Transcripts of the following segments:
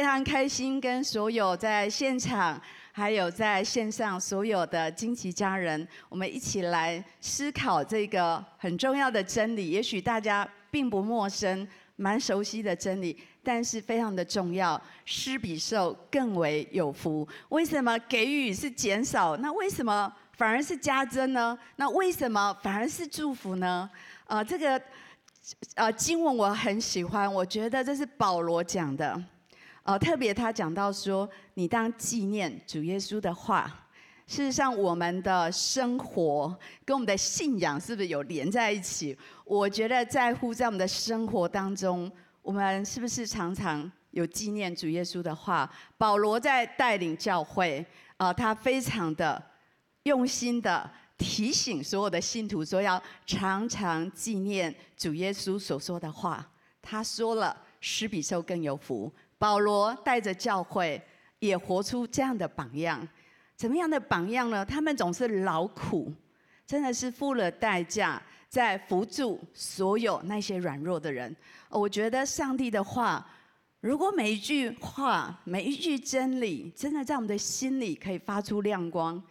非常开心，跟所有在现场还有在线上所有的荆棘家人，我们一起来思考这个很重要的真理。也许大家并不陌生，蛮熟悉的真理，但是非常的重要。施比受更为有福。为什么给予是减少？那为什么反而是加增呢？那为什么反而是祝福呢？呃，这个呃经文我很喜欢，我觉得这是保罗讲的。哦，特别他讲到说，你当纪念主耶稣的话。事实上，我们的生活跟我们的信仰是不是有连在一起？我觉得在乎在我们的生活当中，我们是不是常常有纪念主耶稣的话？保罗在带领教会，啊，他非常的用心的提醒所有的信徒说，要常常纪念主耶稣所说的话。他说了，施比受更有福。保罗带着教会也活出这样的榜样，怎么样的榜样呢？他们总是劳苦，真的是付了代价，在扶助所有那些软弱的人。我觉得上帝的话，如果每一句话、每一句真理，真的在我们的心里可以发出亮光，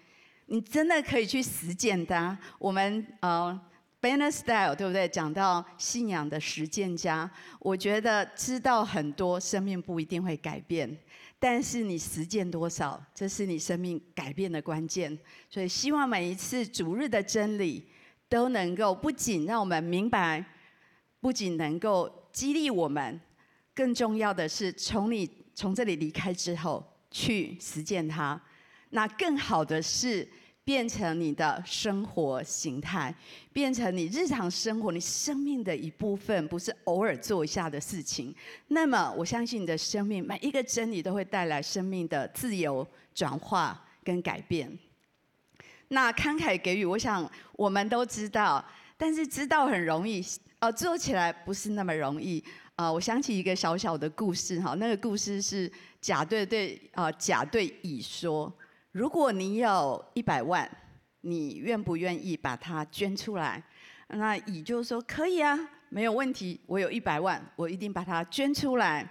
你真的可以去实践它。我们呃。Banner Style 对不对？讲到信仰的实践家，我觉得知道很多，生命不一定会改变，但是你实践多少，这是你生命改变的关键。所以希望每一次主日的真理，都能够不仅让我们明白，不仅能够激励我们，更重要的是从你从这里离开之后去实践它。那更好的是。变成你的生活形态，变成你日常生活、你生命的一部分，不是偶尔做一下的事情。那么，我相信你的生命每一个真理都会带来生命的自由转化跟改变。那慷慨给予，我想我们都知道，但是知道很容易，呃，做起来不是那么容易。呃，我想起一个小小的故事哈，那个故事是甲对对呃甲对乙说。如果你有一百万，你愿不愿意把它捐出来？那乙就说可以啊，没有问题。我有一百万，我一定把它捐出来。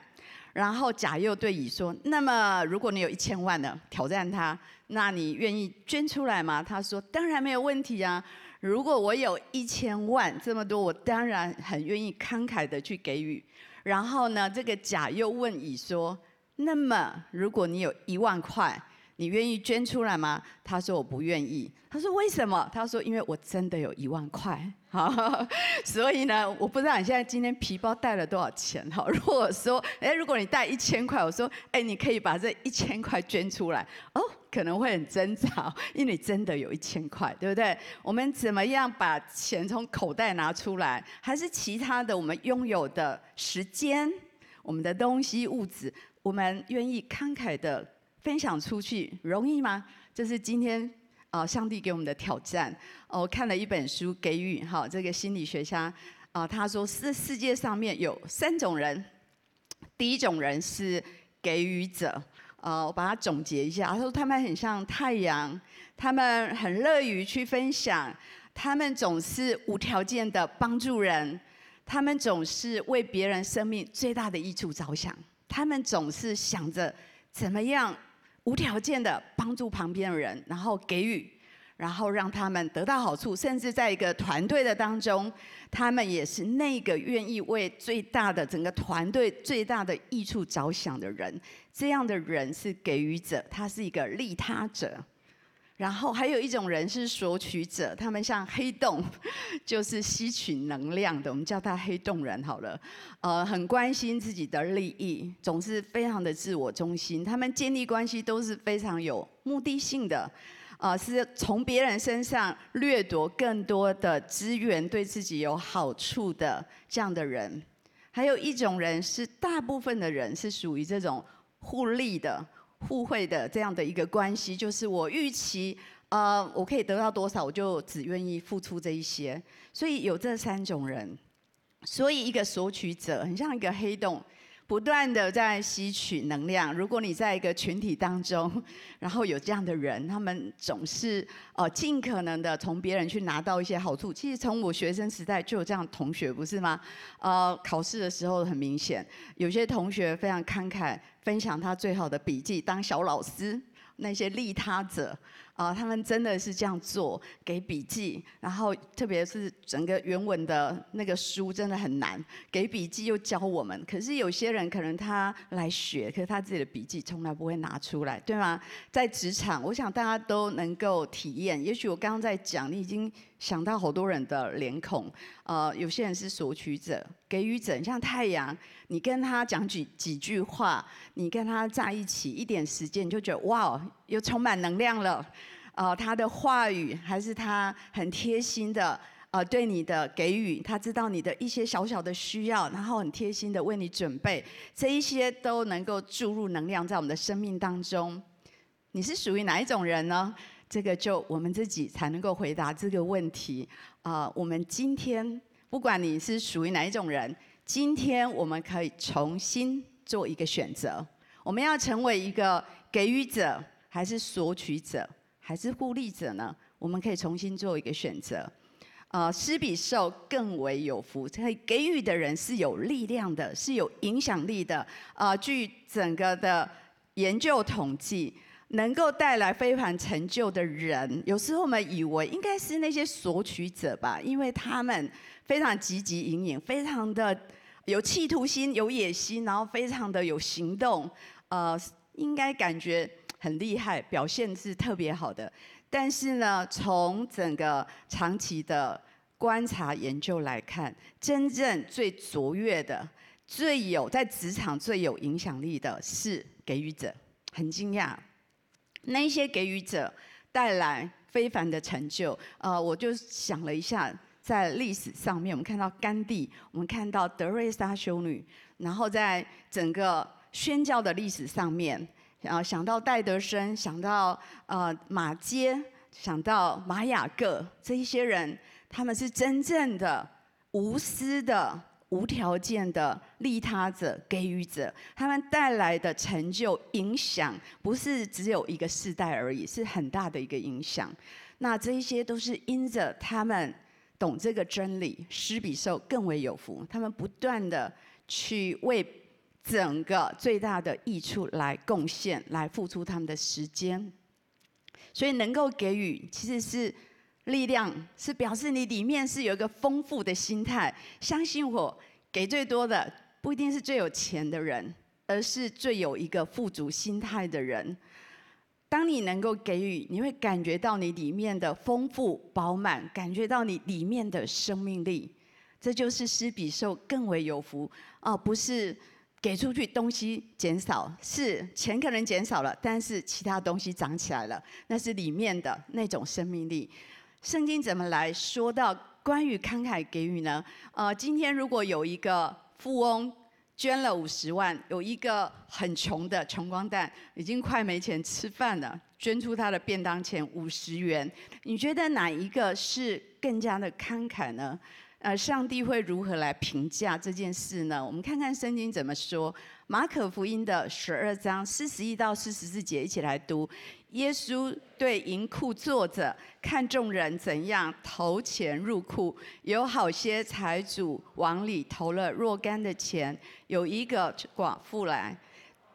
然后甲又对乙说：那么如果你有一千万呢？挑战他，那你愿意捐出来吗？他说：当然没有问题啊。如果我有一千万这么多，我当然很愿意慷慨的去给予。然后呢，这个甲又问乙说：那么如果你有一万块？你愿意捐出来吗？他说我不愿意。他说为什么？他说因为我真的有一万块。好，所以呢，我不知道你现在今天皮包带了多少钱。好，如果说，哎，如果你带一千块，我说，哎，你可以把这一千块捐出来。哦，可能会很挣扎，因为你真的有一千块，对不对？我们怎么样把钱从口袋拿出来？还是其他的我们拥有的时间、我们的东西、物质，我们愿意慷慨的？分享出去容易吗？这是今天啊，上帝给我们的挑战。我看了一本书，给予哈，这个心理学家啊，他说世世界上面有三种人。第一种人是给予者，呃，我把它总结一下，他说他们很像太阳，他们很乐于去分享，他们总是无条件的帮助人，他们总是为别人生命最大的益处着想，他们总是想着怎么样。无条件的帮助旁边的人，然后给予，然后让他们得到好处，甚至在一个团队的当中，他们也是那个愿意为最大的整个团队最大的益处着想的人。这样的人是给予者，他是一个利他者。然后还有一种人是索取者，他们像黑洞，就是吸取能量的，我们叫他黑洞人好了。呃，很关心自己的利益，总是非常的自我中心。他们建立关系都是非常有目的性的，呃，是从别人身上掠夺更多的资源，对自己有好处的这样的人。还有一种人是大部分的人是属于这种互利的。互惠的这样的一个关系，就是我预期，呃，我可以得到多少，我就只愿意付出这一些。所以有这三种人，所以一个索取者很像一个黑洞，不断的在吸取能量。如果你在一个群体当中，然后有这样的人，他们总是呃尽可能的从别人去拿到一些好处。其实从我学生时代就有这样同学，不是吗？呃，考试的时候很明显，有些同学非常慷慨，分享他最好的笔记，当小老师。那些利他者啊，他们真的是这样做，给笔记，然后特别是整个原文的那个书真的很难，给笔记又教我们。可是有些人可能他来学，可是他自己的笔记从来不会拿出来，对吗？在职场，我想大家都能够体验。也许我刚刚在讲，你已经想到好多人的脸孔。呃，有些人是索取者、给予者，像太阳。你跟他讲几几句话，你跟他在一起一点时间，你就觉得哇，又充满能量了。呃，他的话语还是他很贴心的，呃，对你的给予，他知道你的一些小小的需要，然后很贴心的为你准备，这一些都能够注入能量在我们的生命当中。你是属于哪一种人呢？这个就我们自己才能够回答这个问题。啊、我们今天不管你是属于哪一种人。今天我们可以重新做一个选择，我们要成为一个给予者，还是索取者，还是互利者呢？我们可以重新做一个选择。呃，施比受更为有福，可以给予的人是有力量的，是有影响力的。呃，据整个的研究统计，能够带来非凡成就的人，有时候我们以为应该是那些索取者吧，因为他们非常积极营营，非常的。有企图心，有野心，然后非常的有行动，呃，应该感觉很厉害，表现是特别好的。但是呢，从整个长期的观察研究来看，真正最卓越的、最有在职场最有影响力的是给予者。很惊讶，那些给予者带来非凡的成就。呃，我就想了一下。在历史上面，我们看到甘地，我们看到德瑞莎修女，然后在整个宣教的历史上面，然后想到戴德生，想到呃马街，想到马雅各这一些人，他们是真正的无私的、无条件的利他者、给予者，他们带来的成就影响，不是只有一个世代而已，是很大的一个影响。那这一些都是因着他们。懂这个真理，施比受更为有福。他们不断的去为整个最大的益处来贡献，来付出他们的时间。所以能够给予，其实是力量，是表示你里面是有一个丰富的心态。相信我，给最多的不一定是最有钱的人，而是最有一个富足心态的人。当你能够给予，你会感觉到你里面的丰富饱满，感觉到你里面的生命力。这就是施比受更为有福哦，不是给出去东西减少，是钱可能减少了，但是其他东西涨起来了，那是里面的那种生命力。圣经怎么来说到关于慷慨给予呢？呃，今天如果有一个富翁。捐了五十万，有一个很穷的穷光蛋，已经快没钱吃饭了，捐出他的便当钱五十元。你觉得哪一个是更加的慷慨呢？呃，上帝会如何来评价这件事呢？我们看看圣经怎么说。马可福音的十二章四十一到四十四节，一起来读。耶稣对银库坐着，看众人怎样投钱入库。有好些财主往里投了若干的钱，有一个寡妇来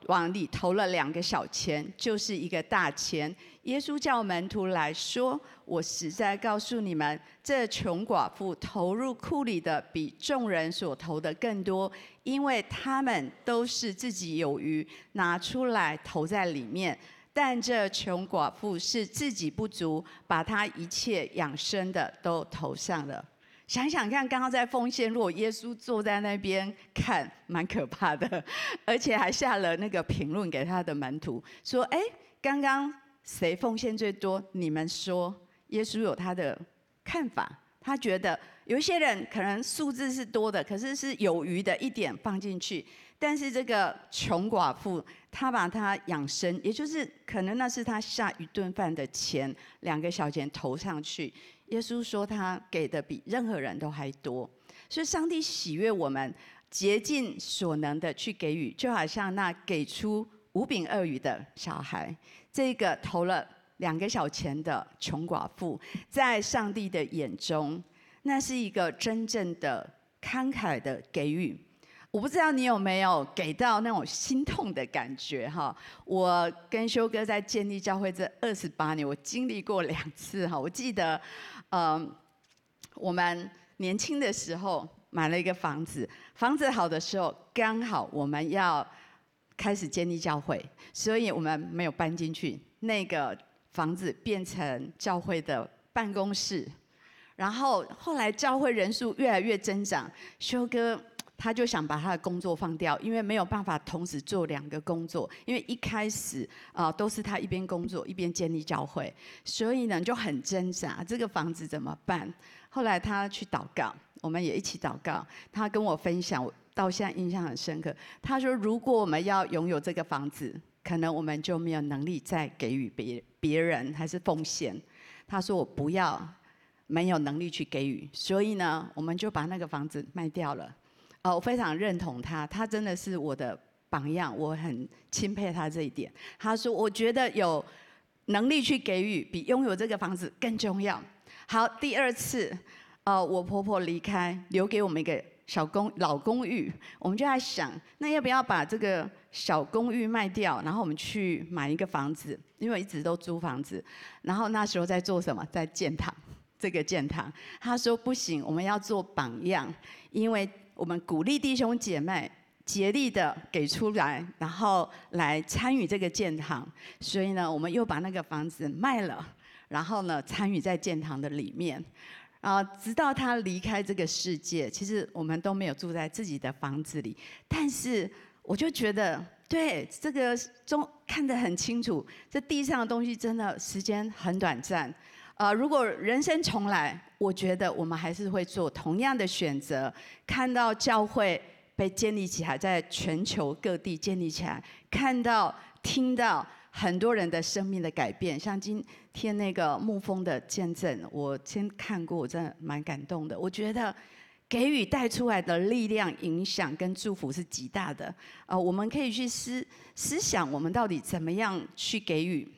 往里投了两个小钱，就是一个大钱。耶稣叫门徒来说：“我实在告诉你们，这穷寡妇投入库里的比众人所投的更多。”因为他们都是自己有余，拿出来投在里面，但这穷寡妇是自己不足，把她一切养生的都投上了。想想看，刚刚在奉献，如果耶稣坐在那边看，蛮可怕的，而且还下了那个评论给他的门徒，说：“哎，刚刚谁奉献最多？你们说。”耶稣有他的看法，他觉得。有一些人可能数字是多的，可是是有余的一点放进去。但是这个穷寡妇，她把她养生，也就是可能那是她下一顿饭的钱，两个小钱投上去。耶稣说他给的比任何人都还多，所以上帝喜悦我们竭尽所能的去给予，就好像那给出五饼二鱼的小孩，这个投了两个小钱的穷寡妇，在上帝的眼中，那是一个真正的慷慨的给予。我不知道你有没有给到那种心痛的感觉哈？我跟修哥在建立教会这二十八年，我经历过两次哈。我记得，呃，我们年轻的时候。买了一个房子，房子好的时候，刚好我们要开始建立教会，所以我们没有搬进去。那个房子变成教会的办公室，然后后来教会人数越来越增长，修哥他就想把他的工作放掉，因为没有办法同时做两个工作，因为一开始啊、都是他一边工作一边建立教会，所以呢就很挣扎，这个房子怎么办？后来他去祷告。我们也一起祷告。他跟我分享，我到现在印象很深刻。他说：“如果我们要拥有这个房子，可能我们就没有能力再给予别别人，还是奉献。”他说：“我不要没有能力去给予，所以呢，我们就把那个房子卖掉了。”哦，我非常认同他，他真的是我的榜样，我很钦佩他这一点。他说：“我觉得有能力去给予，比拥有这个房子更重要。”好，第二次。呃，我婆婆离开，留给我们一个小公老公寓，我们就在想，那要不要把这个小公寓卖掉，然后我们去买一个房子？因为一直都租房子，然后那时候在做什么？在建堂，这个建堂。他说不行，我们要做榜样，因为我们鼓励弟兄姐妹竭力的给出来，然后来参与这个建堂。所以呢，我们又把那个房子卖了，然后呢，参与在建堂的里面。啊，直到他离开这个世界，其实我们都没有住在自己的房子里。但是我就觉得，对这个中看得很清楚，这地上的东西真的时间很短暂。啊，如果人生重来，我觉得我们还是会做同样的选择。看到教会被建立起来，在全球各地建立起来，看到、听到。很多人的生命的改变，像今天那个牧风的见证，我先看过，我真的蛮感动的。我觉得给予带出来的力量、影响跟祝福是极大的。呃，我们可以去思思想，我们到底怎么样去给予？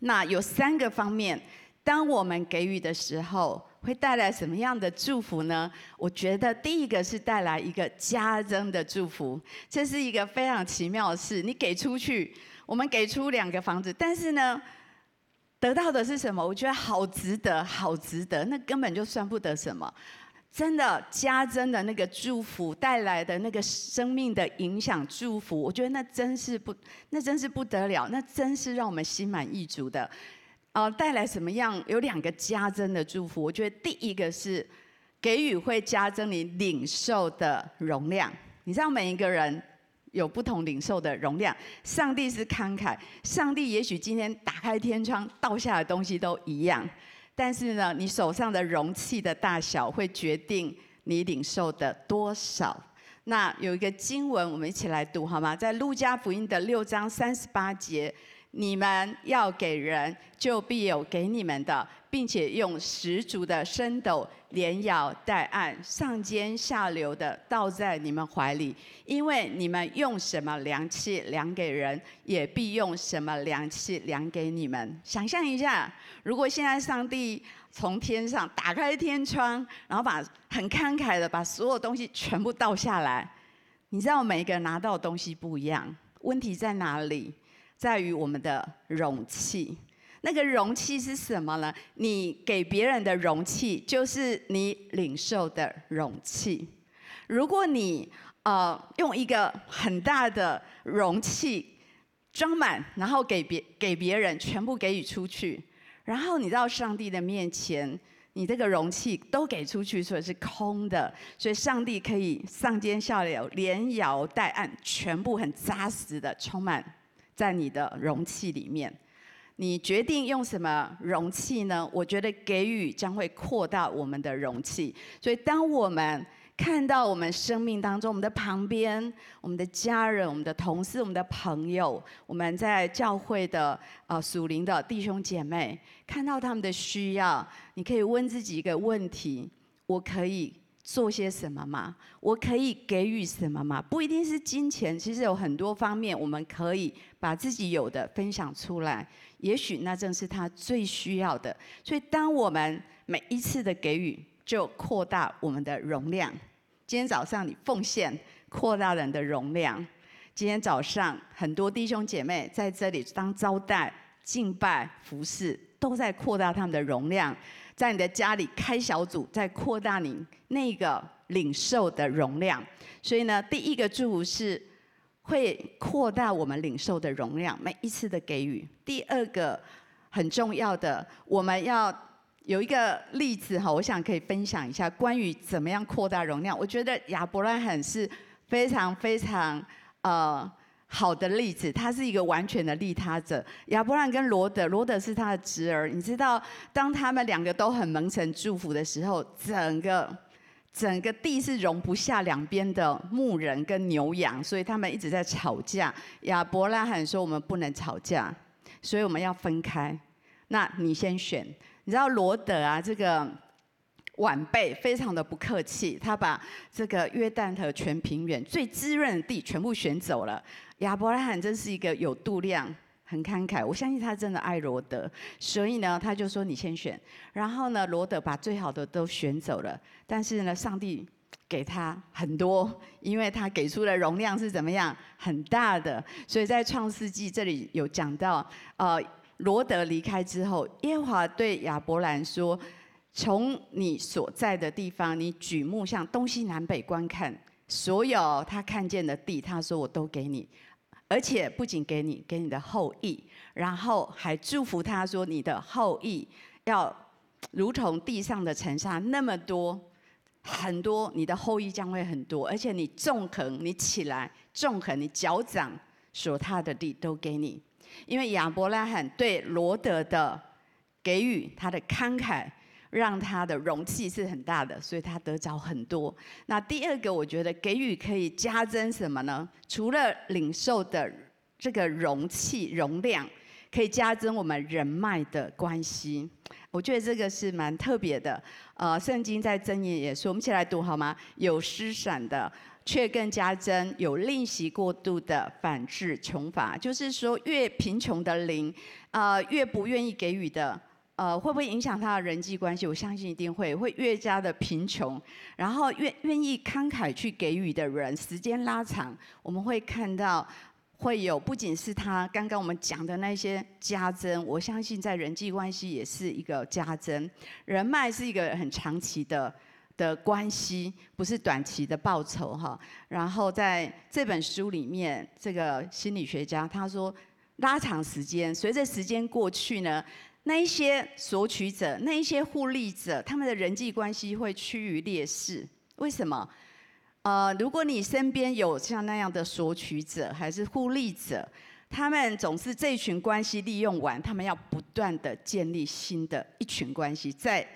那有三个方面，当我们给予的时候，会带来什么样的祝福呢？我觉得第一个是带来一个加增的祝福，这是一个非常奇妙的事。你给出去。我们给出两个房子，但是呢，得到的是什么？我觉得好值得，好值得，那根本就算不得什么。真的加增的那个祝福带来的那个生命的影响祝福，我觉得那真是不，那真是不得了，那真是让我们心满意足的。呃，带来什么样？有两个加增的祝福。我觉得第一个是给予会加增你领受的容量。你知道每一个人。有不同领受的容量，上帝是慷慨，上帝也许今天打开天窗倒下的东西都一样，但是呢，你手上的容器的大小会决定你领受的多少。那有一个经文，我们一起来读好吗？在路加福音的六章三十八节，你们要给人，就必有给你们的。并且用十足的升斗，连摇带按，上尖下流的倒在你们怀里，因为你们用什么量器量给人，也必用什么量器量给你们。想象一下，如果现在上帝从天上打开天窗，然后把很慷慨的把所有东西全部倒下来，你知道每一个人拿到的东西不一样，问题在哪里？在于我们的容器。那个容器是什么呢？你给别人的容器，就是你领受的容器。如果你呃用一个很大的容器装满，然后给别给别人全部给予出去，然后你到上帝的面前，你这个容器都给出去，所以是空的。所以上帝可以上尖下流，连摇带按，全部很扎实的充满在你的容器里面。你决定用什么容器呢？我觉得给予将会扩大我们的容器。所以，当我们看到我们生命当中，我们的旁边、我们的家人、我们的同事、我们的朋友，我们在教会的呃属灵的弟兄姐妹，看到他们的需要，你可以问自己一个问题：我可以做些什么吗？我可以给予什么吗？不一定是金钱，其实有很多方面，我们可以把自己有的分享出来。也许那正是他最需要的。所以，当我们每一次的给予，就扩大我们的容量。今天早上你奉献，扩大人的容量。今天早上很多弟兄姐妹在这里当招待、敬拜、服侍，都在扩大他们的容量。在你的家里开小组，在扩大你那个领受的容量。所以呢，第一个祝福是会扩大我们领受的容量，每一次的给予。第二个很重要的，我们要有一个例子哈，我想可以分享一下关于怎么样扩大容量。我觉得亚伯拉罕是非常非常呃。好的例子，他是一个完全的利他者。亚伯兰跟罗德，罗德是他的侄儿。你知道，当他们两个都很蒙神祝福的时候，整个整个地是容不下两边的牧人跟牛羊，所以他们一直在吵架。亚伯拉罕说：“我们不能吵架，所以我们要分开。那你先选。”你知道罗德啊，这个。晚辈非常的不客气，他把这个约旦河全平原最滋润的地全部选走了。亚伯拉罕真是一个有度量、很慷慨，我相信他真的爱罗德，所以呢，他就说你先选。然后呢，罗德把最好的都选走了，但是呢，上帝给他很多，因为他给出的容量是怎么样很大的。所以在创世纪这里有讲到，呃，罗德离开之后，耶华对亚伯兰说。从你所在的地方，你举目向东西南北观看，所有他看见的地，他说我都给你，而且不仅给你，给你的后裔，然后还祝福他说你的后裔要如同地上的尘沙那么多，很多，你的后裔将会很多，而且你纵横，你起来纵横，你脚掌所踏的地都给你，因为亚伯拉罕对罗德的给予，他的慷慨。让他的容器是很大的，所以他得着很多。那第二个，我觉得给予可以加增什么呢？除了领受的这个容器容量，可以加增我们人脉的关系。我觉得这个是蛮特别的。呃，圣经在箴言也说，我们一起来读好吗？有施散的，却更加增；有吝惜过度的，反致穷乏。就是说，越贫穷的灵，呃，越不愿意给予的。呃，会不会影响他的人际关系？我相信一定会，会越加的贫穷。然后愿愿意慷慨去给予的人，时间拉长，我们会看到会有不仅是他刚刚我们讲的那些加增，我相信在人际关系也是一个加增。人脉是一个很长期的的关系，不是短期的报酬哈。然后在这本书里面，这个心理学家他说，拉长时间，随着时间过去呢。那一些索取者，那一些互利者，他们的人际关系会趋于劣势。为什么？呃，如果你身边有像那样的索取者，还是互利者，他们总是这群关系利用完，他们要不断的建立新的一群关系，再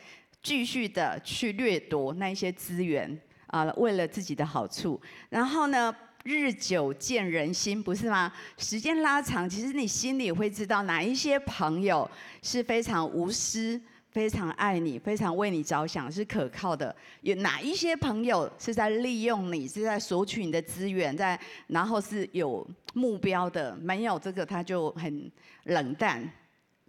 继续的去掠夺那一些资源啊，为了自己的好处。然后呢？日久见人心，不是吗？时间拉长，其实你心里会知道哪一些朋友是非常无私、非常爱你、非常为你着想、是可靠的；有哪一些朋友是在利用你，是在索取你的资源，在然后是有目标的。没有这个，他就很冷淡。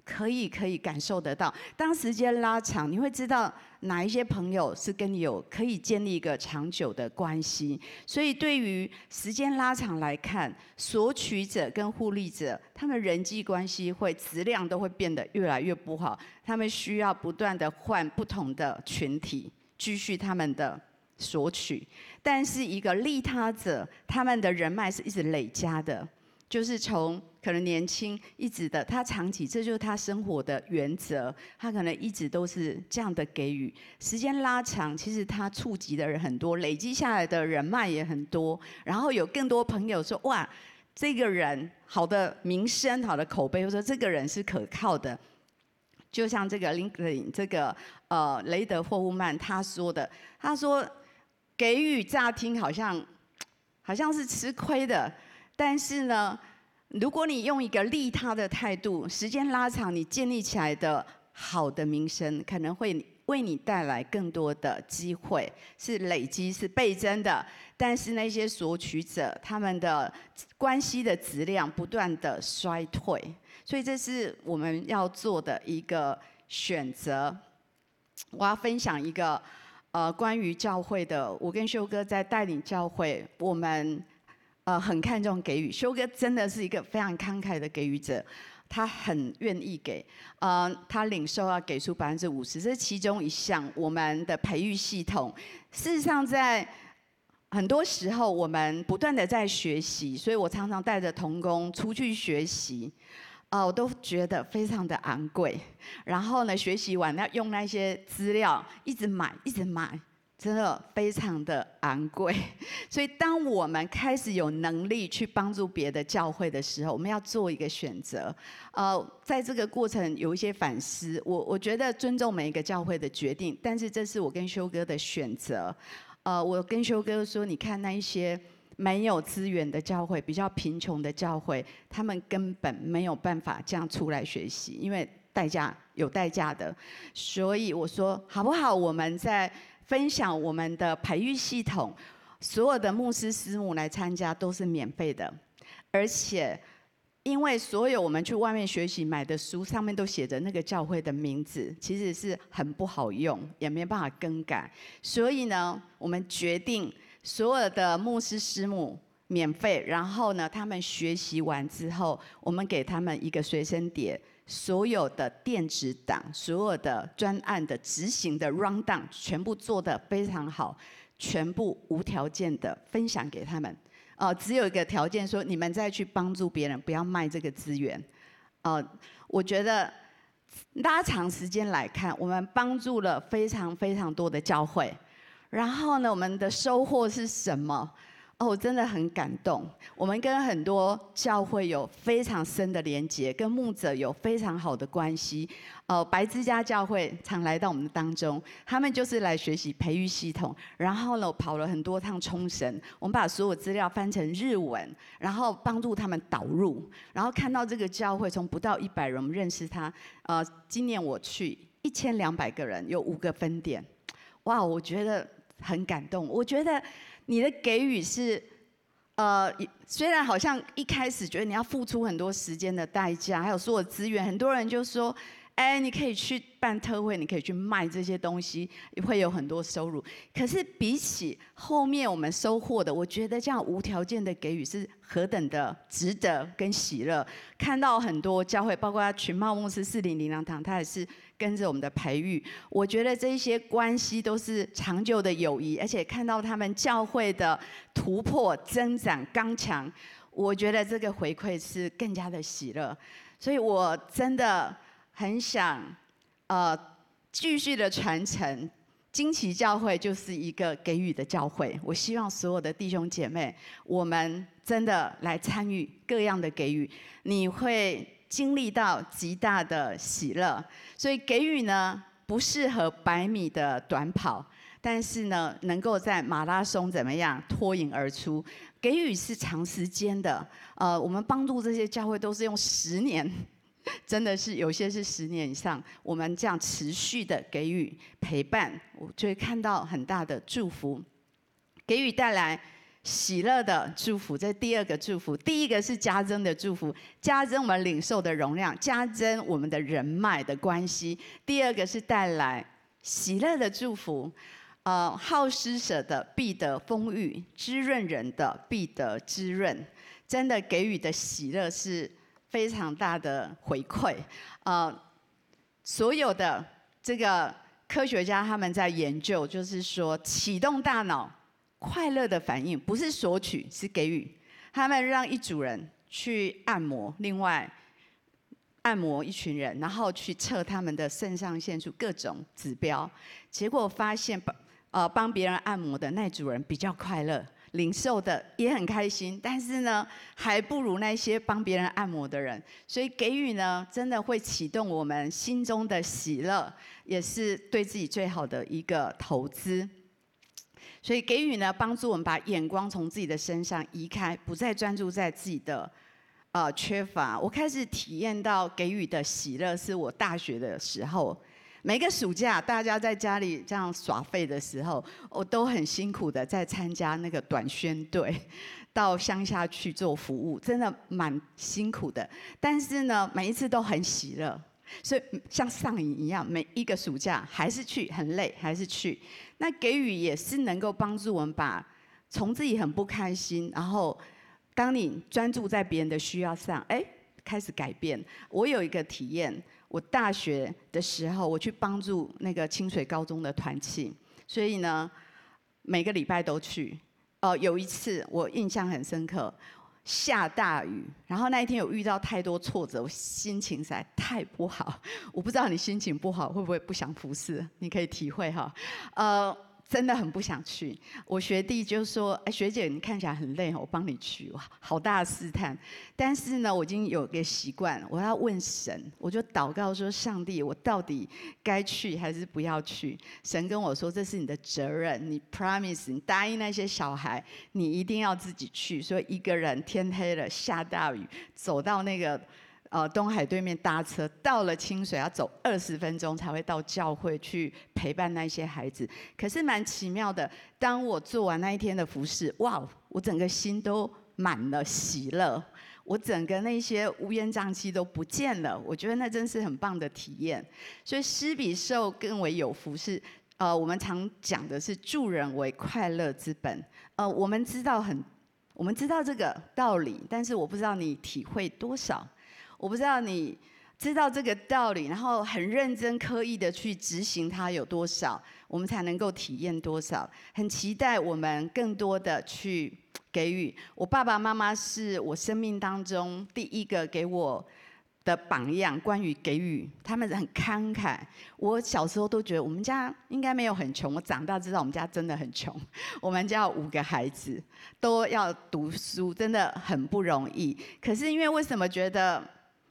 可以可以感受得到，当时间拉长，你会知道哪一些朋友是跟你有可以建立一个长久的关系。所以，对于时间拉长来看，索取者跟互利者，他们人际关系会质量都会变得越来越不好。他们需要不断的换不同的群体，继续他们的索取。但是，一个利他者，他们的人脉是一直累加的。就是从可能年轻一直的，他长期，这就是他生活的原则。他可能一直都是这样的给予。时间拉长，其实他触及的人很多，累积下来的人脉也很多。然后有更多朋友说：“哇，这个人好的名声、好的口碑，或者说这个人是可靠的。”就像这个林克林这个呃雷德霍夫曼他说的，他说：“给予乍听好像好像是吃亏的。”但是呢，如果你用一个利他的态度，时间拉长，你建立起来的好的名声，可能会为你带来更多的机会，是累积，是倍增的。但是那些索取者，他们的关系的质量不断的衰退，所以这是我们要做的一个选择。我要分享一个呃关于教会的，我跟修哥在带领教会，我们呃很看重给予。修哥真的是一个非常慷慨的给予者。他很愿意给，呃，他领受要给出百分之五十，这是其中一项我们的培育系统。事实上，在很多时候，我们不断的在学习，所以我常常带着童工出去学习，啊，我都觉得非常的昂贵。然后呢，学习完要用那些资料，一直买，一直买。真的非常的昂贵，所以当我们开始有能力去帮助别的教会的时候，我们要做一个选择。呃，在这个过程有一些反思，我我觉得尊重每一个教会的决定，但是这是我跟修哥的选择。呃，我跟修哥说，你看那一些没有资源的教会，比较贫穷的教会，他们根本没有办法这样出来学习，因为代价有代价的。所以我说，好不好？我们在。分享我们的培育系统，所有的牧师师母来参加都是免费的，而且因为所有我们去外面学习买的书上面都写着那个教会的名字，其实是很不好用，也没办法更改。所以呢，我们决定所有的牧师师母免费，然后呢，他们学习完之后，我们给他们一个随身碟。所有的电子档，所有的专案的执行的 run down，全部做得非常好，全部无条件的分享给他们。呃，只有一个条件说，你们再去帮助别人，不要卖这个资源。呃，我觉得拉长时间来看，我们帮助了非常非常多的教会。然后呢，我们的收获是什么？哦，我真的很感动。我们跟很多教会有非常深的连结，跟牧者有非常好的关系。呃，白之家教会常来到我们的当中，他们就是来学习培育系统。然后呢，我跑了很多趟冲绳，我们把所有资料翻成日文，然后帮助他们导入，然后看到这个教会从不到一百人，我们认识他。呃，今年我去一千两百个人，有五个分店。哇，我觉得很感动。我觉得。你的给予是，呃，虽然好像一开始觉得你要付出很多时间的代价，还有所有资源，很多人就说，哎，你可以去办特会，你可以去卖这些东西，会有很多收入。可是比起后面我们收获的，我觉得这样无条件的给予是何等的值得跟喜乐。看到很多教会，包括群茂牧师、四零零粮堂，他也是。跟着我们的培育，我觉得这些关系都是长久的友谊，而且看到他们教会的突破、增长、刚强，我觉得这个回馈是更加的喜乐。所以我真的很想，呃，继续的传承。惊奇教会就是一个给予的教会。我希望所有的弟兄姐妹，我们真的来参与各样的给予，你会。经历到极大的喜乐，所以给予呢不适合百米的短跑，但是呢能够在马拉松怎么样脱颖而出？给予是长时间的，呃，我们帮助这些教会都是用十年，真的是有些是十年以上，我们这样持续的给予陪伴，我就会看到很大的祝福，给予带来。喜乐的祝福，这是第二个祝福。第一个是加增的祝福，加增我们领受的容量，加增我们的人脉的关系。第二个是带来喜乐的祝福，呃，好施舍的必得丰裕，滋润人的必得滋润。真的给予的喜乐是非常大的回馈。呃，所有的这个科学家他们在研究，就是说启动大脑。快乐的反应不是索取，是给予。他们让一组人去按摩，另外按摩一群人，然后去测他们的肾上腺素各种指标。结果发现帮呃帮别人按摩的那组人比较快乐，领受的也很开心，但是呢还不如那些帮别人按摩的人。所以给予呢，真的会启动我们心中的喜乐，也是对自己最好的一个投资。所以给予呢，帮助我们把眼光从自己的身上移开，不再专注在自己的呃缺乏。我开始体验到给予的喜乐，是我大学的时候，每个暑假大家在家里这样耍废的时候，我都很辛苦的在参加那个短宣队，到乡下去做服务，真的蛮辛苦的。但是呢，每一次都很喜乐，所以像上瘾一样，每一个暑假还是去，很累还是去。那给予也是能够帮助我们把从自己很不开心，然后当你专注在别人的需要上，哎，开始改变。我有一个体验，我大学的时候，我去帮助那个清水高中的团契，所以呢，每个礼拜都去。哦、有一次我印象很深刻，下大雨，然后那一天有遇到太多挫折，我心情实在太不好。我不知道你心情不好会不会不想服侍，你可以体会哈，呃。真的很不想去。我学弟就说：“哎，学姐，你看起来很累，我帮你去。”哇，好大的试探。但是呢，我已经有个习惯，我要问神，我就祷告说：“上帝，我到底该去还是不要去？”神跟我说：“这是你的责任，你 promise，你答应那些小孩，你一定要自己去。”所以一个人天黑了，下大雨，走到那个。呃，东海对面搭车到了清水，要走二十分钟才会到教会去陪伴那些孩子。可是蛮奇妙的，当我做完那一天的服饰，哇，我整个心都满了喜乐，我整个那些乌烟瘴气都不见了。我觉得那真是很棒的体验。所以施比受更为有福是，呃，我们常讲的是助人为快乐之本。呃，我们知道很，我们知道这个道理，但是我不知道你体会多少。我不知道你知道这个道理，然后很认真刻意的去执行它有多少，我们才能够体验多少。很期待我们更多的去给予。我爸爸妈妈是我生命当中第一个给我的榜样，关于给予，他们很慷慨。我小时候都觉得我们家应该没有很穷，我长大知道我们家真的很穷。我们家有五个孩子都要读书，真的很不容易。可是因为为什么觉得？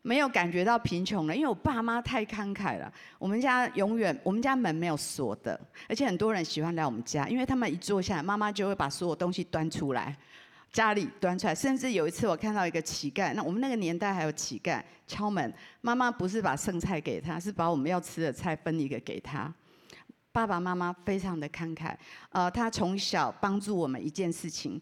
没有感觉到贫穷了，因为我爸妈太慷慨了。我们家永远，我们家门没有锁的，而且很多人喜欢来我们家，因为他们一坐下来，妈妈就会把所有东西端出来，家里端出来。甚至有一次我看到一个乞丐，那我们那个年代还有乞丐敲门，妈妈不是把剩菜给他，是把我们要吃的菜分一个给他。爸爸妈妈非常的慷慨，呃，他从小帮助我们一件事情，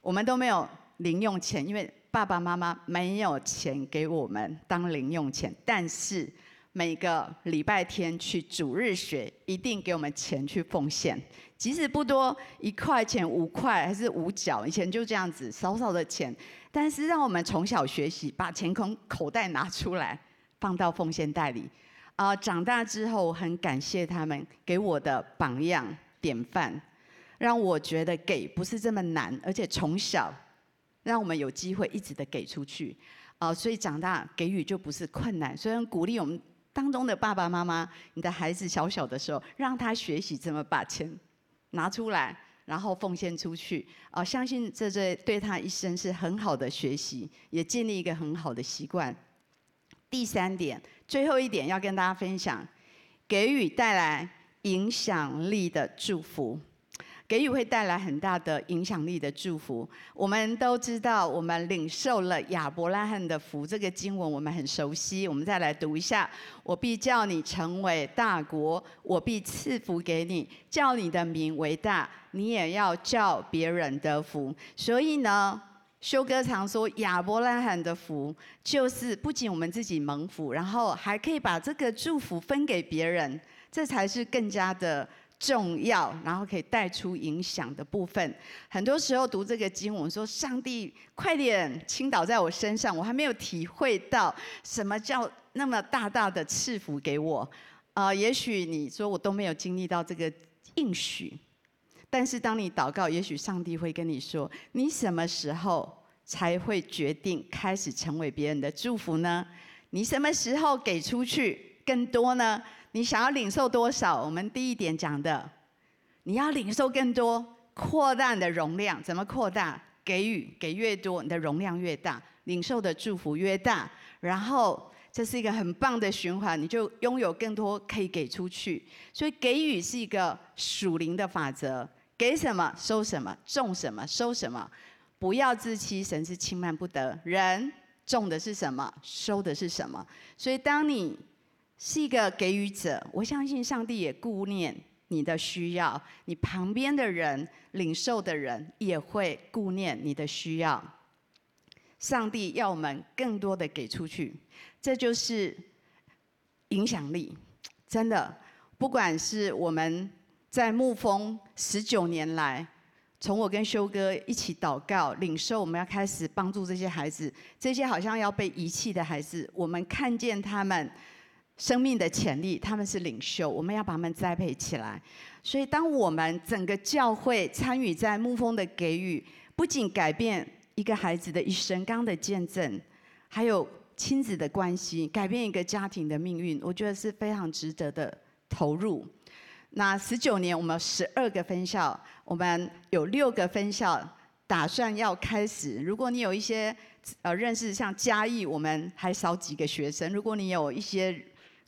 我们都没有零用钱，因为。爸爸妈妈没有钱给我们当零用钱，但是每个礼拜天去主日学，一定给我们钱去奉献，即使不多，一块钱、五块还是五角，以前就这样子少少的钱，但是让我们从小学习，把钱从口袋拿出来放到奉献袋里。啊、呃，长大之后很感谢他们给我的榜样典范，让我觉得给不是这么难，而且从小。让我们有机会一直的给出去，啊、所以长大给予就不是困难。虽然鼓励我们当中的爸爸妈妈，你的孩子小小的时候，让他学习怎么把钱拿出来，然后奉献出去，啊、相信这这对他一生是很好的学习，也建立一个很好的习惯。第三点，最后一点要跟大家分享，给予带来影响力的祝福。给予会带来很大的影响力的祝福。我们都知道，我们领受了亚伯拉罕的福，这个经文我们很熟悉。我们再来读一下：我必叫你成为大国，我必赐福给你，叫你的名为大，你也要叫别人得福。所以呢，修哥常说，亚伯拉罕的福就是不仅我们自己蒙福，然后还可以把这个祝福分给别人，这才是更加的。重要，然后可以带出影响的部分。很多时候读这个经我们，说上帝快点倾倒在我身上，我还没有体会到什么叫那么大大的赐福给我。啊、也许你说我都没有经历到这个应许，但是当你祷告，也许上帝会跟你说，你什么时候才会决定开始成为别人的祝福呢？你什么时候给出去更多呢？你想要领受多少？我们第一点讲的，你要领受更多，扩大你的容量。怎么扩大？给予给越多，你的容量越大，领受的祝福越大。然后这是一个很棒的循环，你就拥有更多可以给出去。所以给予是一个属灵的法则，给什么收什么，种什么收什么。不要自欺，神是轻慢不得。人种的是什么，收的是什么。所以当你是一个给予者，我相信上帝也顾念你的需要，你旁边的人、领受的人也会顾念你的需要。上帝要我们更多的给出去，这就是影响力。真的，不管是我们在牧风十九年来。从我跟修哥一起祷告、领受，我们要开始帮助这些孩子。这些好像要被遗弃的孩子，我们看见他们生命的潜力，他们是领袖，我们要把他们栽培起来。所以，当我们整个教会参与在牧风的给予，不仅改变一个孩子的一生，刚的见证，还有亲子的关系，改变一个家庭的命运，我觉得是非常值得的投入。那十九年，我们十二个分校，我们有六个分校打算要开始。如果你有一些呃认识像嘉义，我们还少几个学生。如果你有一些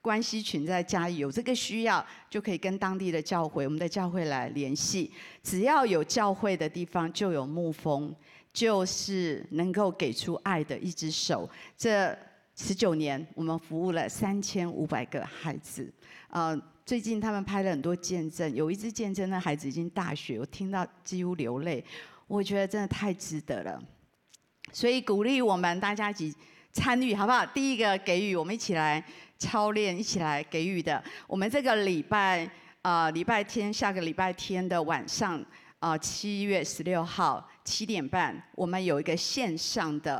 关系群在嘉义有这个需要，就可以跟当地的教会、我们的教会来联系。只要有教会的地方，就有牧蜂，就是能够给出爱的一只手。这十九年，我们服务了三千五百个孩子，呃。最近他们拍了很多见证，有一支见证的孩子已经大学，我听到几乎流泪，我觉得真的太值得了。所以鼓励我们大家一起参与，好不好？第一个给予，我们一起来操练，一起来给予的。我们这个礼拜啊、呃，礼拜天下个礼拜天的晚上啊，七月十六号七点半，我们有一个线上的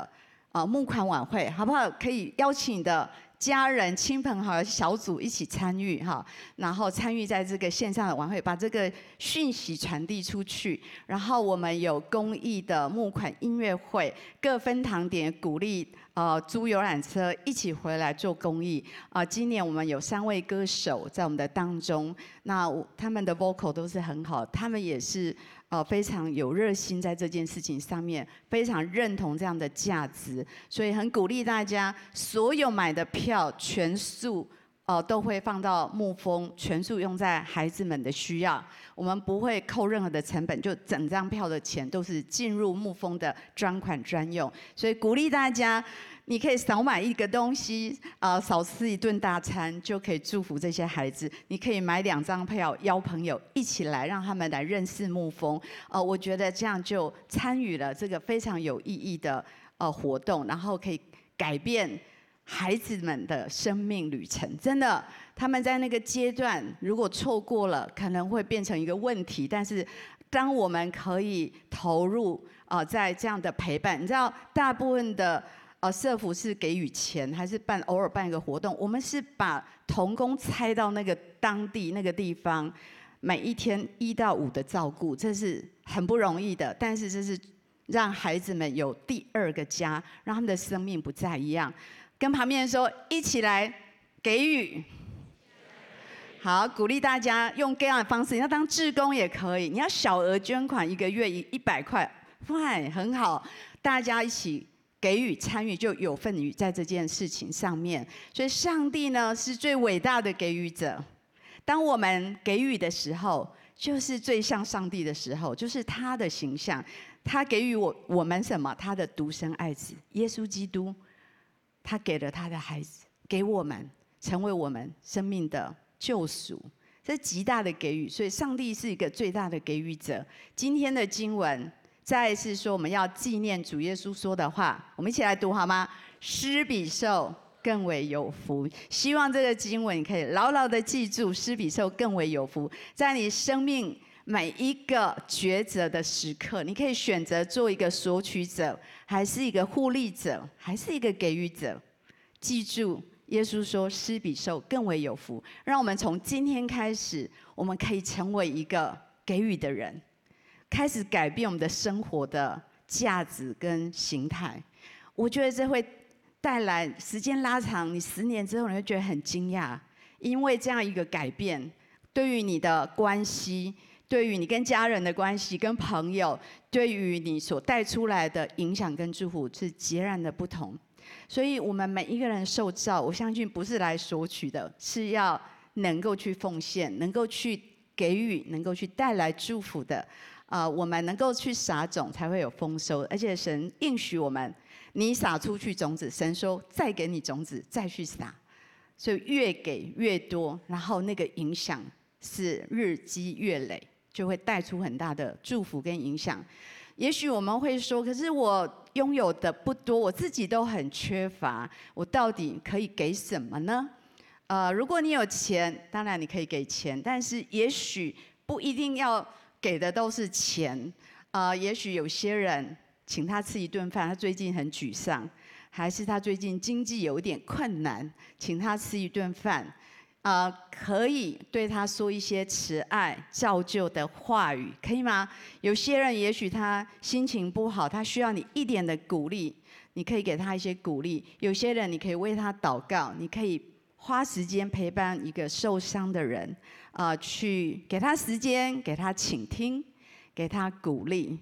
啊、呃、募款晚会，好不好？可以邀请你的。家人、亲朋好友小组一起参与哈，然后参与在这个线上的晚会，把这个讯息传递出去。然后我们有公益的募款音乐会，各分堂点鼓励呃租游览车一起回来做公益。啊、今年我们有三位歌手在我们的当中，那他们的 vocal 都是很好，他们也是。呃，非常有热心在这件事情上面，非常认同这样的价值，所以很鼓励大家，所有买的票全数，呃，都会放到牧蜂，全数用在孩子们的需要，我们不会扣任何的成本，就整张票的钱都是进入牧蜂的专款专用，所以鼓励大家。你可以少买一个东西，啊，少吃一顿大餐，就可以祝福这些孩子。你可以买两张票，邀朋友一起来，让他们来认识牧蜂。呃，我觉得这样就参与了这个非常有意义的呃活动，然后可以改变孩子们的生命旅程。真的，他们在那个阶段如果错过了，可能会变成一个问题。但是，当我们可以投入啊，在这样的陪伴，你知道，大部分的。呃，社福是给予钱，还是办偶尔办一个活动？我们是把童工拆到那个当地那个地方，每一天一到五的照顾，这是很不容易的。但是这是让孩子们有第二个家，让他们的生命不再一样。跟旁边人说，一起来给予。好，鼓励大家用各样的方式，你要当志工也可以，你要小额捐款，一个月一一百块哇很好，大家一起。给予参与就有份于在这件事情上面，所以上帝呢是最伟大的给予者。当我们给予的时候，就是最像上帝的时候，就是他的形象。他给予我我们什么？他的独生爱子耶稣基督，他给了他的孩子给我们，成为我们生命的救赎。这是极大的给予，所以上帝是一个最大的给予者。今天的经文。再一次说，我们要纪念主耶稣说的话，我们一起来读好吗？施比受更为有福。希望这个经文你可以牢牢的记住，施比受更为有福。在你生命每一个抉择的时刻，你可以选择做一个索取者，还是一个互利者，还是一个给予者。记住，耶稣说施比受更为有福。让我们从今天开始，我们可以成为一个给予的人。开始改变我们的生活的价值跟形态，我觉得这会带来时间拉长，你十年之后你会觉得很惊讶，因为这样一个改变，对于你的关系，对于你跟家人的关系、跟朋友，对于你所带出来的影响跟祝福是截然的不同。所以，我们每一个人受造，我相信不是来索取的，是要能够去奉献，能够去给予，能够去带来祝福的。啊、呃，我们能够去撒种，才会有丰收。而且神应许我们，你撒出去种子，神说再给你种子，再去撒。所以越给越多，然后那个影响是日积月累，就会带出很大的祝福跟影响。也许我们会说，可是我拥有的不多，我自己都很缺乏，我到底可以给什么呢？呃，如果你有钱，当然你可以给钱，但是也许不一定要给的都是钱。呃，也许有些人请他吃一顿饭，他最近很沮丧，还是他最近经济有点困难，请他吃一顿饭。呃，可以对他说一些慈爱、造就的话语，可以吗？有些人也许他心情不好，他需要你一点的鼓励，你可以给他一些鼓励。有些人你可以为他祷告，你可以花时间陪伴一个受伤的人，啊、去给他时间，给他倾听，给他鼓励，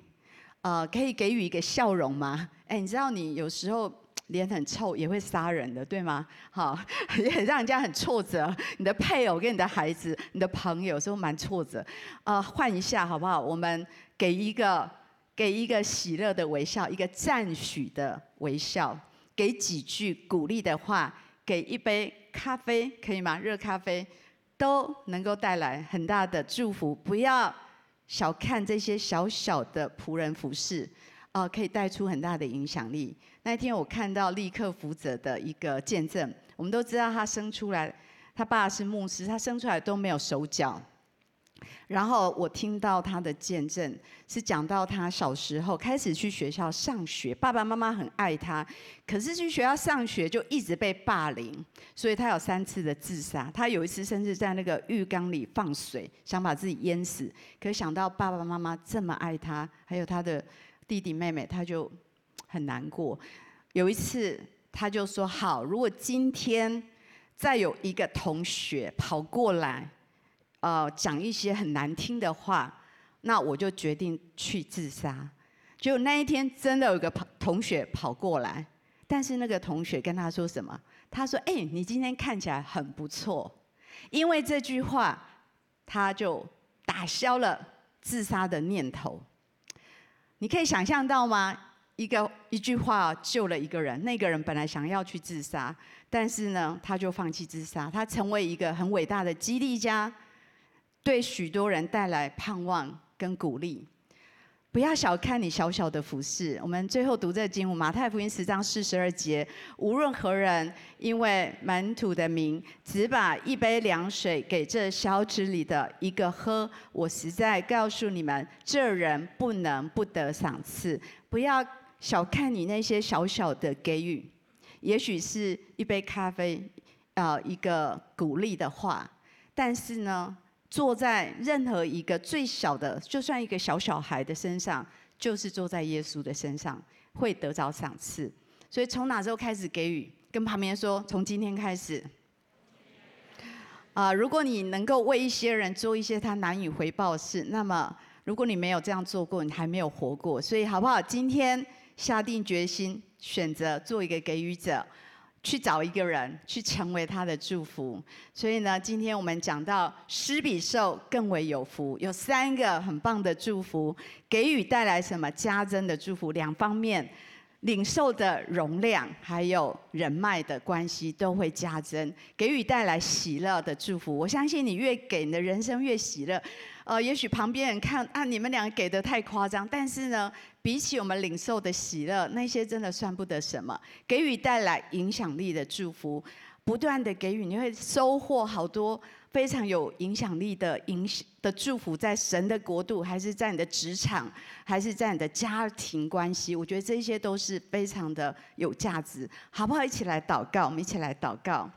呃，可以给予一个笑容吗？哎，你知道你有时候。脸很臭也会杀人的，对吗？好，也很让人家很挫折。你的配偶跟你的孩子、你的朋友，有时候蛮挫折。呃，换一下好不好？我们给一个给一个喜乐的微笑，一个赞许的微笑，给几句鼓励的话，给一杯咖啡，可以吗？热咖啡都能够带来很大的祝福。不要小看这些小小的仆人服侍。哦，可以带出很大的影响力。那天我看到利克福泽的一个见证，我们都知道他生出来，他爸是牧师，他生出来都没有手脚。然后我听到他的见证，是讲到他小时候开始去学校上学，爸爸妈妈很爱他，可是去学校上学就一直被霸凌，所以他有三次的自杀。他有一次甚至在那个浴缸里放水，想把自己淹死。可想到爸爸妈妈这么爱他，还有他的。弟弟妹妹，他就很难过。有一次，他就说：“好，如果今天再有一个同学跑过来，呃，讲一些很难听的话，那我就决定去自杀。”结果那一天真的有一个同学跑过来，但是那个同学跟他说什么？他说：“哎，你今天看起来很不错。”因为这句话，他就打消了自杀的念头。你可以想象到吗？一个一句话救了一个人，那个人本来想要去自杀，但是呢，他就放弃自杀，他成为一个很伟大的激励家，对许多人带来盼望跟鼓励。不要小看你小小的服侍。我们最后读这经文，马太福音十章四十二节：无论何人因为门徒的名，只把一杯凉水给这小子里的一个喝，我实在告诉你们，这人不能不得赏赐。不要小看你那些小小的给予，也许是一杯咖啡，啊，一个鼓励的话，但是呢，坐在任何一个最小的，就算一个小小孩的身上，就是坐在耶稣的身上，会得着赏赐。所以从哪时候开始给予？跟旁边说，从今天开始。啊，如果你能够为一些人做一些他难以回报的事，那么如果你没有这样做过，你还没有活过。所以好不好？今天下定决心，选择做一个给予者。去找一个人，去成为他的祝福。所以呢，今天我们讲到施比受更为有福，有三个很棒的祝福，给予带来什么加增的祝福？两方面，领受的容量还有人脉的关系都会加增，给予带来喜乐的祝福。我相信你越给，你的人生越喜乐。呃，也许旁边人看啊，你们两个给的太夸张，但是呢，比起我们领受的喜乐，那些真的算不得什么。给予带来影响力的祝福，不断的给予，你会收获好多非常有影响力的影响的祝福，在神的国度，还是在你的职场，还是在你的家庭关系，我觉得这些都是非常的有价值，好不好？一起来祷告，我们一起来祷告。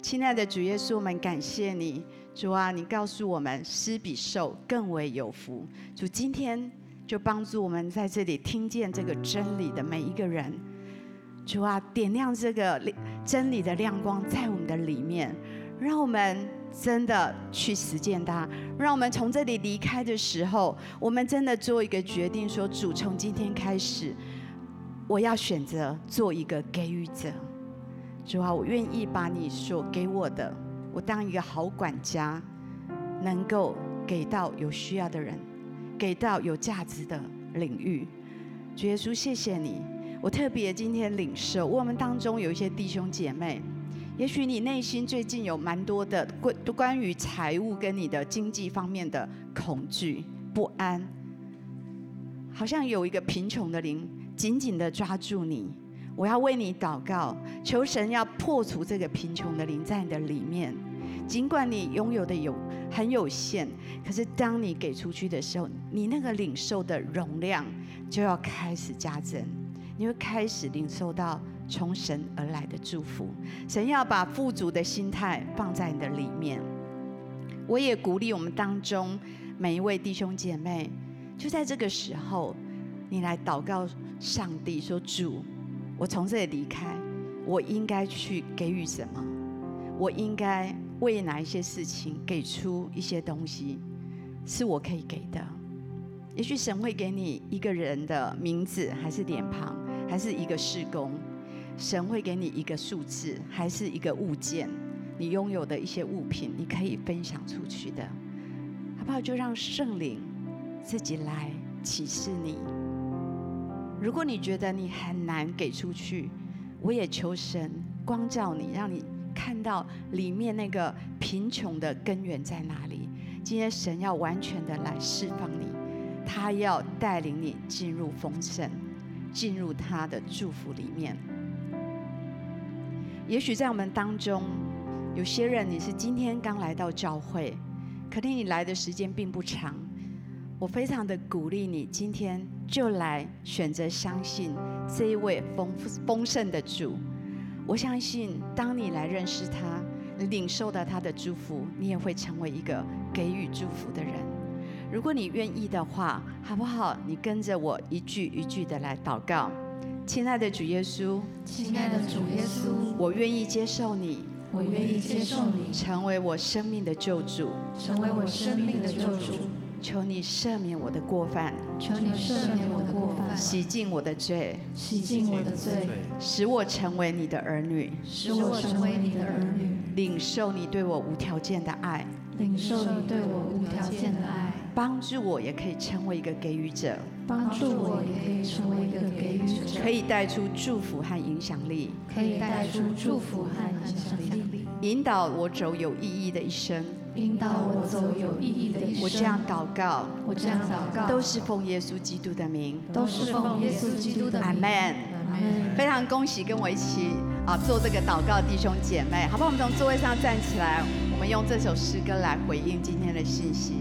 亲爱的主耶稣，我们感谢你。主啊，你告诉我们，施比受更为有福。主今天就帮助我们在这里听见这个真理的每一个人。主啊，点亮这个真理的亮光在我们的里面，让我们真的去实践它。让我们从这里离开的时候，我们真的做一个决定，说主，从今天开始，我要选择做一个给予者。主啊，我愿意把你所给我的。我当一个好管家，能够给到有需要的人，给到有价值的领域。主耶稣，谢谢你。我特别今天领受，我们当中有一些弟兄姐妹，也许你内心最近有蛮多的关关于财务跟你的经济方面的恐惧不安，好像有一个贫穷的灵紧紧的抓住你。我要为你祷告，求神要破除这个贫穷的灵在你的里面。尽管你拥有的有很有限，可是当你给出去的时候，你那个领受的容量就要开始加增，你会开始领受到。从神而来的祝福，神要把富足的心态放在你的里面。我也鼓励我们当中每一位弟兄姐妹，就在这个时候，你来祷告上帝说：“主，我从这里离开，我应该去给予什么？我应该为哪一些事情给出一些东西，是我可以给的？也许神会给你一个人的名字，还是脸庞，还是一个事工。”神会给你一个数字，还是一个物件？你拥有的一些物品，你可以分享出去的，好不好？就让圣灵自己来启示你。如果你觉得你很难给出去，我也求神光照你，让你看到里面那个贫穷的根源在哪里。今天神要完全的来释放你，他要带领你进入丰盛，进入他的祝福里面。也许在我们当中，有些人你是今天刚来到教会，可能你来的时间并不长。我非常的鼓励你，今天就来选择相信这一位丰丰盛的主。我相信，当你来认识他，领受到他的祝福，你也会成为一个给予祝福的人。如果你愿意的话，好不好？你跟着我一句一句的来祷告。亲爱的主耶稣，亲爱的主耶稣，我愿意接受你，我愿意接受你，成为我生命的救主，成为我生命的救主。求你赦免我的过犯，求你赦免我的过犯，洗净我的罪，洗净我的罪，使我成为你的儿女，使我成为你的儿女，领受你对我无条件的爱，领受你对我无条件的爱。帮助我，也可以成为一个给予者。帮助我，也可以成为一个给予者。可以带出祝福和影响力。可以带出祝福和影响力。引导我走有意义的一生。引导我走有意义的一生。我这样祷告。我这样祷告。都是奉耶稣基督的名。都是奉耶稣基督的名。阿门。非常恭喜跟我一起啊做这个祷告弟兄姐妹，好不好？我们从座位上站起来，我们用这首诗歌来回应今天的信息。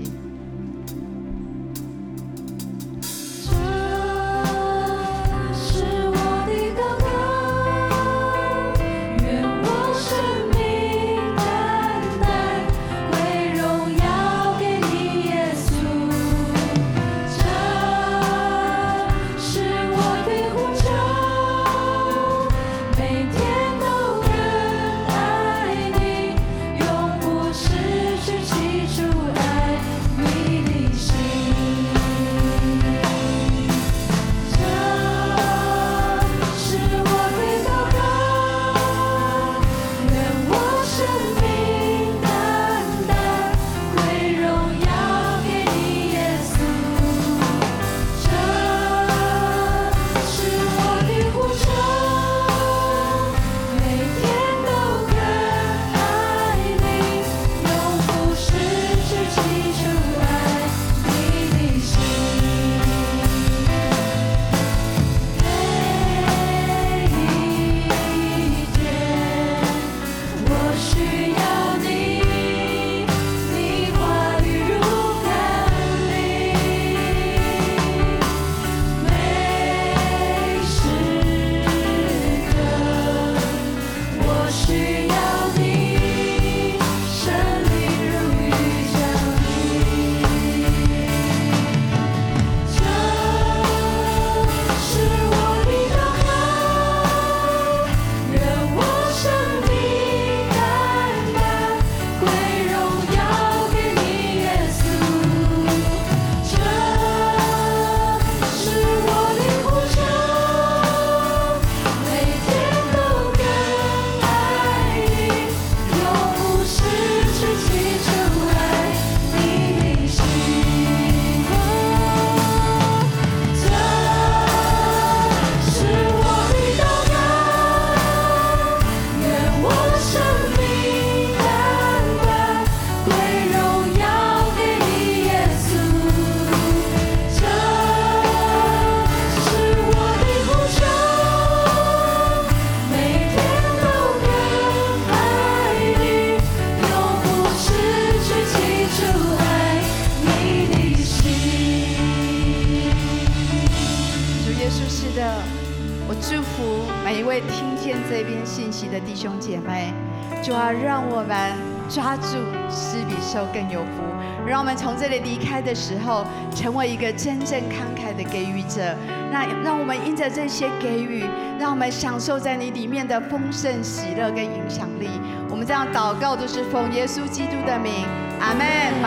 时候，成为一个真正慷慨的给予者。那让我们因着这些给予，让我们享受在你里面的丰盛、喜乐跟影响力。我们这样祷告，都是奉耶稣基督的名，阿门。